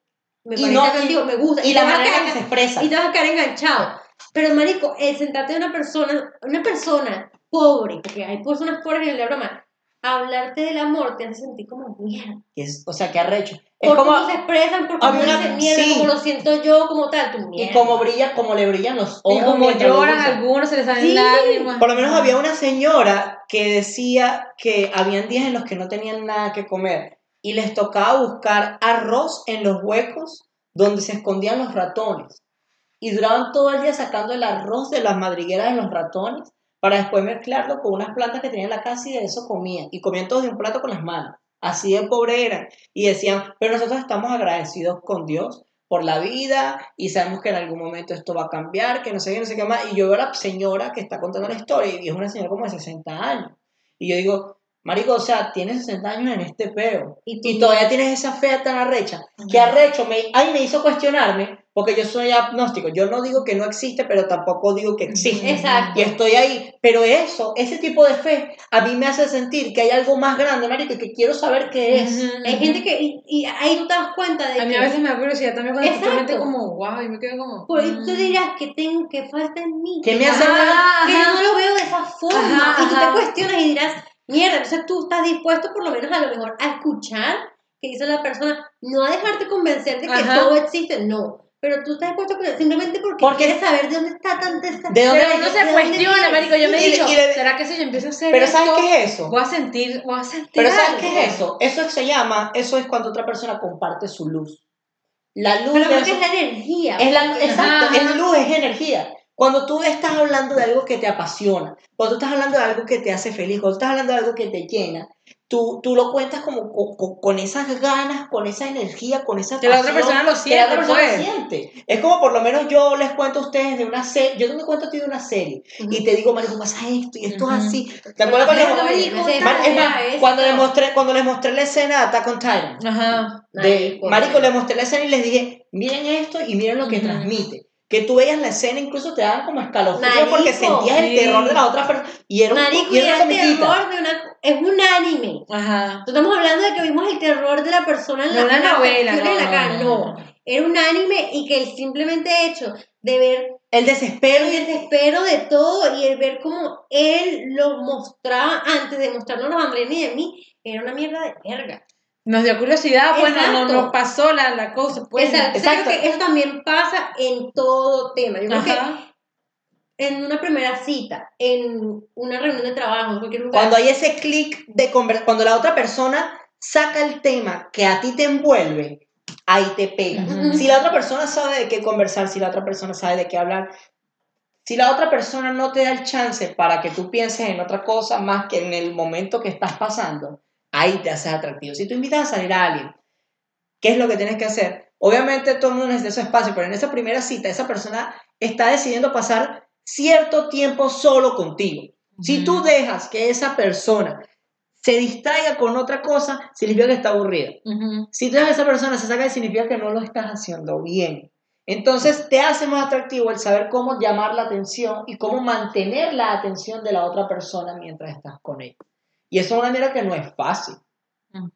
me Y parece no- atractivo, me gusta. y te la manera quedar- que se expresa. y te vas a quedar enganchado. Pero, marico, el sentarte de una persona, una persona pobre, porque hay personas pobres en la broma, hablarte del amor te hace sentir como mierda. Es- o sea, que arrecho. Es Por como, cómo se expresan, por cómo una- dicen mierda, sí. como lo siento yo, como tal, tu mierda. y como brilla, como le brillan los ojos. Y como lloran algunos, se les salen Sí. lágrimas. Por lo menos había una señora que decía que habían días en los que no tenían nada que comer y les tocaba buscar arroz en los huecos donde se escondían los ratones. Y duraban todo el día sacando el arroz de las madrigueras de los ratones para después mezclarlo con unas plantas que tenían en la casa y de eso comían. Y comían todos de un plato con las manos. Así de pobre eran. Y decían, pero nosotros estamos agradecidos con Dios por la vida y sabemos que en algún momento esto va a cambiar, que no sé qué, no sé qué más. Y yo veo a la señora que está contando la historia y es una señora como de 60 años. Y yo digo, marico, o sea, tienes 60 años en este peo. Y todavía tienes esa fea tan arrecha. Que arrecho, me, ahí me hizo cuestionarme, porque yo soy agnóstico. Yo no digo que no existe, pero tampoco digo que existe. Exacto. Y estoy ahí. Pero eso, ese tipo de fe, a mí me hace sentir que hay algo más grande, marico, y que quiero saber qué es. Ujú, Hay ujú. gente que, y, y ahí tú te das cuenta de A mí que, a veces me da curiosidad también cuando Exacto. como, wow, y me quedo como. por mm. tú dirás que tengo, que falta en mí. ¿Qué me hace Ajá, que yo no lo veo de esa forma. Ajá, y tú te cuestionas y dirás, mierda, entonces tú estás dispuesto por lo menos a lo mejor a escuchar que dice la persona, no a dejarte convencer de que todo existe, no. Pero tú estás dispuesto con simplemente porque, Porque- quieres saber de dónde está tan esta- ¿De dónde Pero uno ¿de se cuestiona, marico. Yo me he dicho, le- ¿será que si yo empiezo a hacer Pero esto, ¿sabes qué es eso? voy a sentir, voy a sentir Pero ¿sabes algo? qué es eso? Eso se llama, eso es cuando otra persona comparte su luz. La luz Pero de eso- es la energía. es la, exacto, es luz, es energía. Cuando tú estás hablando de algo que te apasiona, cuando tú estás hablando de algo que te hace feliz, cuando tú estás hablando de algo que te llena, tú, tú lo cuentas como con, con- esas ganas, con esa energía, con esa Que la otra persona lo que la siente, otra persona pues. lo siente. Es como por lo menos yo les cuento a ustedes de una serie, yo te cuento a ti de una serie Ujú. y te digo, marico, pasa esto y esto Ujú. es así. ¿Te acuerdas cuando, les- cuando les mostré, cuando les mostré la escena de Attack on Titan? Ajá. De, Marico, marico, marico. le mostré la escena y les dije, miren esto y miren lo que transmite. Que tú veías la escena, incluso te daban como escalofríos porque sentías el terror de la otra persona. Y era un, Marico, y era el terror de una... Es un anime. Ajá. Nosotros estamos hablando de que vimos el terror de la persona en la No una novela, no, la cara. no. Era un anime y que el simplemente hecho de ver El desespero el desespero de todo y el ver cómo él lo mostraba antes de mostrarnos a Andrés y a mí, era una mierda de verga. Nos dio curiosidad, pues no, no Exacto. nos pasó la, la cosa. Pues. Exacto. Exacto. creo que eso también pasa en todo tema. Yo creo que en una primera cita, en una reunión de trabajo, en cualquier lugar. cuando hay ese clic de conver- cuando la otra persona saca el tema que a ti te envuelve, ahí te pega. Ujú. Si la otra persona sabe de qué conversar, si la otra persona sabe de qué hablar, si la otra persona no te da el chance para que tú pienses en otra cosa más que en el momento que estás pasando, ahí te haces atractivo. Si tú invitas a salir a alguien, ¿qué es lo que tienes que hacer? Obviamente todo el mundo necesita su espacio, pero en esa primera cita esa persona está decidiendo pasar cierto tiempo solo contigo. Si tú dejas que esa persona se distraiga con otra cosa, significa que está aburrida. Si tú dejas que esa persona se saca, significa que no lo estás haciendo bien. Entonces te hace más atractivo el saber cómo llamar la atención y cómo mantener la atención de la otra persona mientras estás con ella. Y eso es una manera que no es fácil.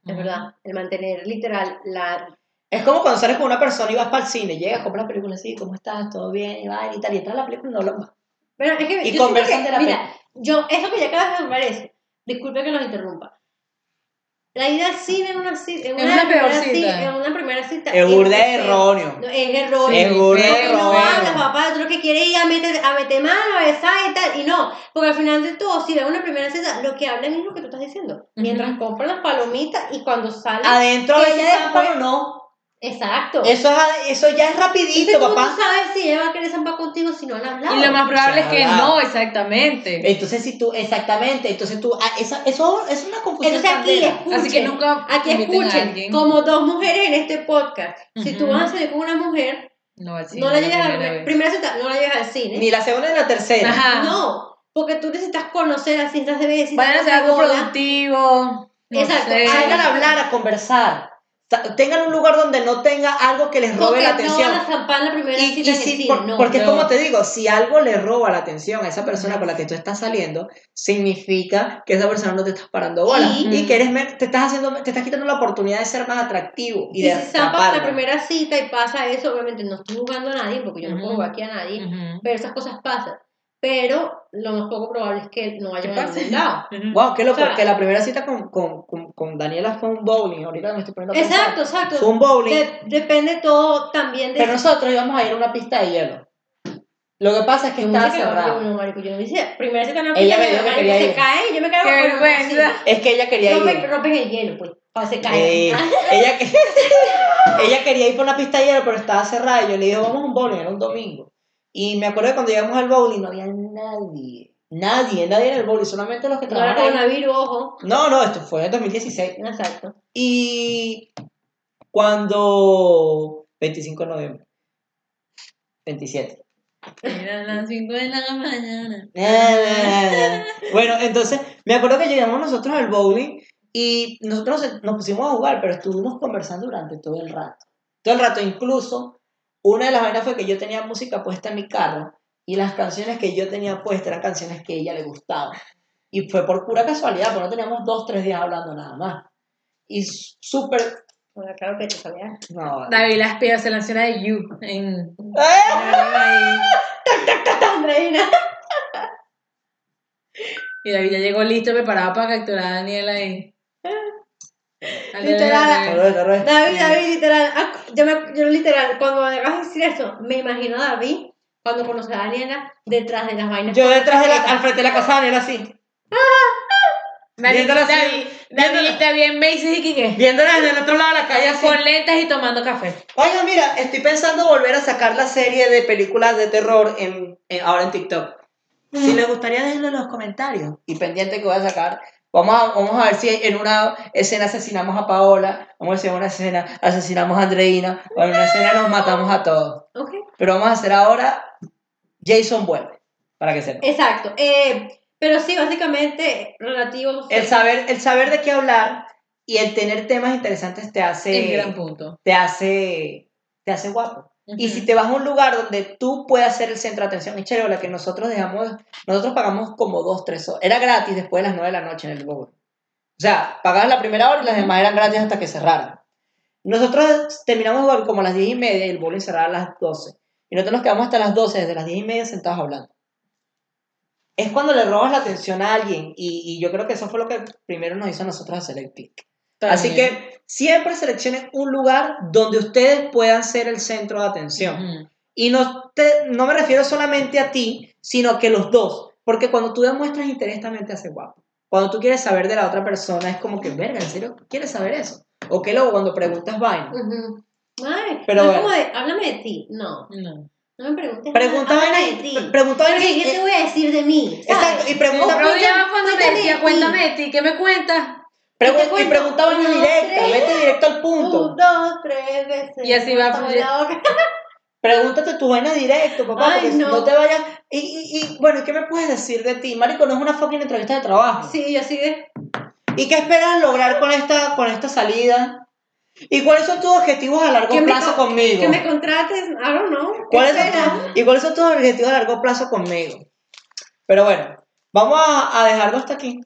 Es verdad, el mantener literal la... Es como cuando sales con una persona y vas para el cine, llegas, compras la película así, ¿cómo estás? ¿Todo bien? Y va y tal, y entras a la película y no hablas más. Pero es que Y yo siento conversan que- de la Mira, yo, eso que ya acabas de nombrar eso, disculpe que los interrumpa. La idea al cine en una cita, en Es una, una peor primera cita. cita, en una primera cita. Es burda feo. erróneo. No, es erróneo. Es burda feo, Porque no erróneo. hablas, papá, tú lo que quieres ir a meter, a meter mano, a besar y tal, y no, porque al final de todo, si ves una primera cita, lo que hablan es lo que tú estás diciendo, mientras compran las palomitas y cuando salen, Adentro de ya ese zampano después- no. Exacto. Eso, es, eso ya es Entonces, rapidito, ¿cómo papá. tú sabes si ella va a querer zampar contigo si no han hablado? Y lo más probable es que no, exactamente. Entonces, si tú, exactamente, entonces tú, ah, esa, eso es una confusión. Entonces aquí candela. escuchen, Así que nunca aquí escuchen, como dos mujeres en este podcast, si tú vas a salir con una mujer, No, al cine, no la lleves primera al primera cita, no la lleves al cine. Ni la segunda ni la tercera. Ajá. No, porque tú necesitas conocer a cientos de veces. Vayan a hacer algo productivo. No Exacto, sé. Salgan a hablar, a conversar. Tengan un lugar donde no tenga algo que les robe Porque la no atención. van a la primera Y, cita y si- cine, por- no. porque es no. como te digo, si algo le roba la atención a esa persona con la que tú estás saliendo, significa que esa persona no te está parando bola Y- y, que eres te estás haciendo, te estás quitando la oportunidad de ser más atractivo y Y de si zampas la primera cita y pasa eso, obviamente no estoy jugando a nadie, porque yo no Ujú. puedo jugar aquí a nadie, Ujú. pero esas cosas pasan. Pero lo más poco probable es que no vayan ¿Qué a ningún lado. Wow, qué loco, O sea- que la primera cita con, con, con, con Daniela fue un bowling, ahorita me estoy poniendo a pensar. Exacto, exacto. Fue un bowling, De- depende todo también de pero nosotros íbamos a ir a una pista de hielo. Lo que pasa es que me quedé- cerrado. Yo no, marico, yo no hice. Primera cita en Ella pista, me que marico, quería se ir. cae, yo me quedo Qué bueno, vergüenza. sí. Es que ella quería ir. Rompe, rompe el hielo, pues, para se cae. Eh, ella, que- ella quería ir por una pista de hielo, pero estaba cerrada. Y yo le dije, vamos a un bowling, era un domingo. Y me acuerdo que cuando llegamos al bowling no había nadie. Nadie, nadie en el bowling, solamente los que No era trabajaban. ahí. coronavirus, ojo. No, no, esto fue en 2016. Exacto. Y cuando. 25 de noviembre. 27. Eran las 5 de la mañana. bueno, entonces, me acuerdo que llegamos nosotros al bowling y nosotros nos- nos pusimos a jugar, pero estuvimos conversando durante todo el rato. Todo el rato, incluso, una de las vainas fue que yo tenía música puesta en mi carro y las canciones que yo tenía puestas eran canciones que a ella le gustaban. Y fue por pura casualidad, porque no teníamos dos, tres días hablando nada más. Y súper... Bueno, claro que te sabía. No, David Las Piedras se lanzó de You en. ¡Eh! Andreina. Y David ya llegó listo, preparado para capturar a Daniela ahí. Literal. David, David, literal. Yo, me, yo literal, cuando me vas a decir eso, me imagino a David cuando conoce a Daniela detrás de las vainas. Yo detrás de la, al frente de la casa de Daniela así. David, Viéndola así, David, David viéndola. está bien Macy's y Quique. Viéndola desde el otro lado de la calle así. Con lentes y tomando café. Oiga, mira, estoy pensando volver a sacar la serie de películas de terror en, en- ahora en TikTok. Si les gustaría déjenlo en los comentarios. Y pendiente que voy a sacar. Vamos a, vamos a ver si en una escena asesinamos a Paola, vamos a ver si en una escena asesinamos a Andreina, o en una escena nos matamos a todos. Ok. Pero vamos a hacer ahora Jason vuelve, para que sepan. Exacto. Eh, pero sí, básicamente, relativo. El saber, el saber de qué hablar y el tener temas interesantes te hace, Es gran punto. te hace, te hace guapo. Y si te vas a un lugar donde tú puedas ser el centro de atención, y chévere, la que nosotros dejamos, nosotros pagamos como dos, tres horas. Era gratis después de las nueve de la noche en el Google. O sea, pagabas la primera hora y las demás eran gratis hasta que cerraran. Nosotros terminamos como a las diez y media y el bowling cerraba a las 12. Y nosotros nos quedamos hasta las 12, desde las diez y media sentados hablando. Es cuando le robas la atención a alguien y, y yo creo que eso fue lo que primero nos hizo a nosotros hacer el click. Así También. que siempre seleccionen un lugar donde ustedes puedan ser el centro de atención. Ujú. Y no, te, no me refiero solamente a ti, sino que los dos. Porque cuando tú demuestras interés también te hace guapo. Cuando tú quieres saber de la otra persona es como que, verga, ¿en serio quieres saber eso? O que luego cuando preguntas vaina. Ujú. Ay, Pero no bueno. como de, háblame de ti. No, No. no me preguntes. Pregunta nada, de ti. pregunta yo te voy a decir de mí. ¿sabes? Exacto, y pregunta, Otro día cuando me cuéntame decía, de ti. cuéntame de ti, ¿qué me cuentas? Pregu- te y cuento. pregunta vaina Uno, directa, tres. vete directo al punto. Un, dos, tres veces. Y así va la boca. Pregúntate tu vaina directo, papá, Ay, porque no. no te vayas. Y, y, y bueno, ¿y qué me puedes decir de ti? Marico, no es una fucking entrevista de trabajo. Sí, yo así de. ¿Y qué esperas lograr con esta, con esta salida? ¿Y cuáles son tus objetivos a largo plazo con- conmigo? Que me contrates, I don't know. ¿Qué ¿Cuáles son ¿Y cuáles son tus objetivos a largo plazo conmigo? Pero bueno, vamos a, a dejarlo hasta aquí.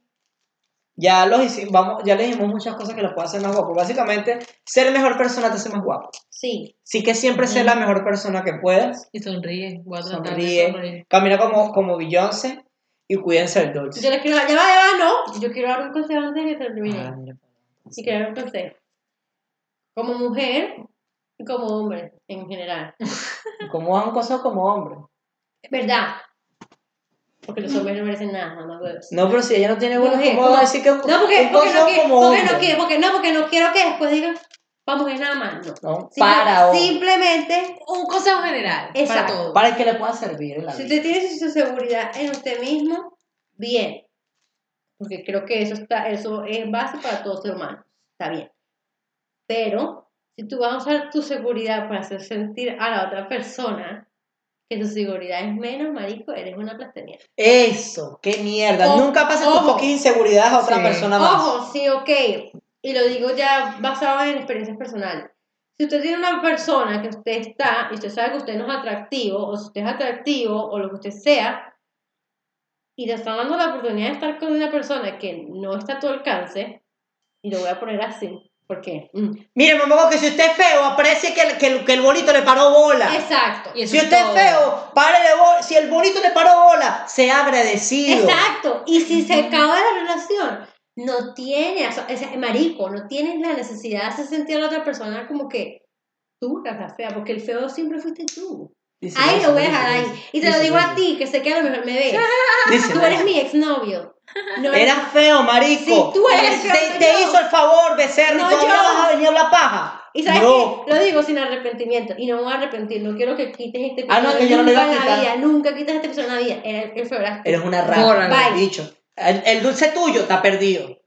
Ya, los hicimos, vamos, ya le dijimos muchas cosas que los puede hacer más guapo. Básicamente, ser mejor persona te hace más guapo. Sí. Sí que siempre ser la mejor persona que puedas. Y sonríe. Voy a tratar de Sonríe. sonreír. Camina como, como Beyoncé y cuídense el dulce. Yo les quiero. Ya va, ya va, no. Yo quiero dar un consejo antes de que termine. Ah, quiero dar un consejo. Como mujer y como hombre en general. ¿Cómo a un consejo como hombre? Es verdad. Porque los hombres no merecen nada, no huevos. No, pero si ella no tiene buenos, ¿cómo va a decir que No, porque, un porque no quiero, como porque no quiero, porque no, porque no quiero que después digan, vamos, es nada más, no. No, Simple- para, Simplemente, Un consejo general. Exacto. Para todos. para que le pueda servir en la si vida. usted tiene su seguridad en usted mismo, bien. Porque creo que eso está, eso es base para todo ser humano. Está bien. Pero, si tú vas a usar tu seguridad para hacer sentir a la otra persona que tu seguridad es menos, marico, eres una plastería. Eso, qué mierda. Nunca pases tus fucking inseguridades a otra Sí. persona más. Ojo, sí, ok. Y lo digo ya basado en experiencias personales. Si usted tiene una persona que usted está y usted sabe que usted no es atractivo, o si usted es atractivo, o lo que usted sea, y le están dando la oportunidad de estar con una persona que no está a tu alcance, y lo voy a poner así, porque. mm, Mire, mamá, que si usted es feo, aprecie que el, que el, que el bonito le paró bola. Exacto. Y Si es usted es todo. feo, párele bola. Si el bonito le paró bola, sea agradecido. Exacto. Y si se acaba la relación, no tiene, o sea, marico, no tienes la necesidad de hacer sentir a la otra persona como que tú la fea, porque el feo siempre fuiste tú. Dice Ahí lo voy a dejar ahí. Y te Dice lo digo a ti, que sé que a lo mejor me ves. Tú eres mi exnovio. No eres- Era feo, marico. Sí, tú eres te, feo, te, no te hizo el favor, becerro, No y todavía yo. vas a venir a hablar paja. Y sabes no. qué? Lo digo sin arrepentimiento. Y no me voy a arrepentir. No quiero que quites este Ah, no, episodio que yo no lo iba a la quitar. vida. Nunca quites este episodio en la vida. Eras tú. Eres una rata, Bórralo. dicho. El, el dulce tuyo está perdido.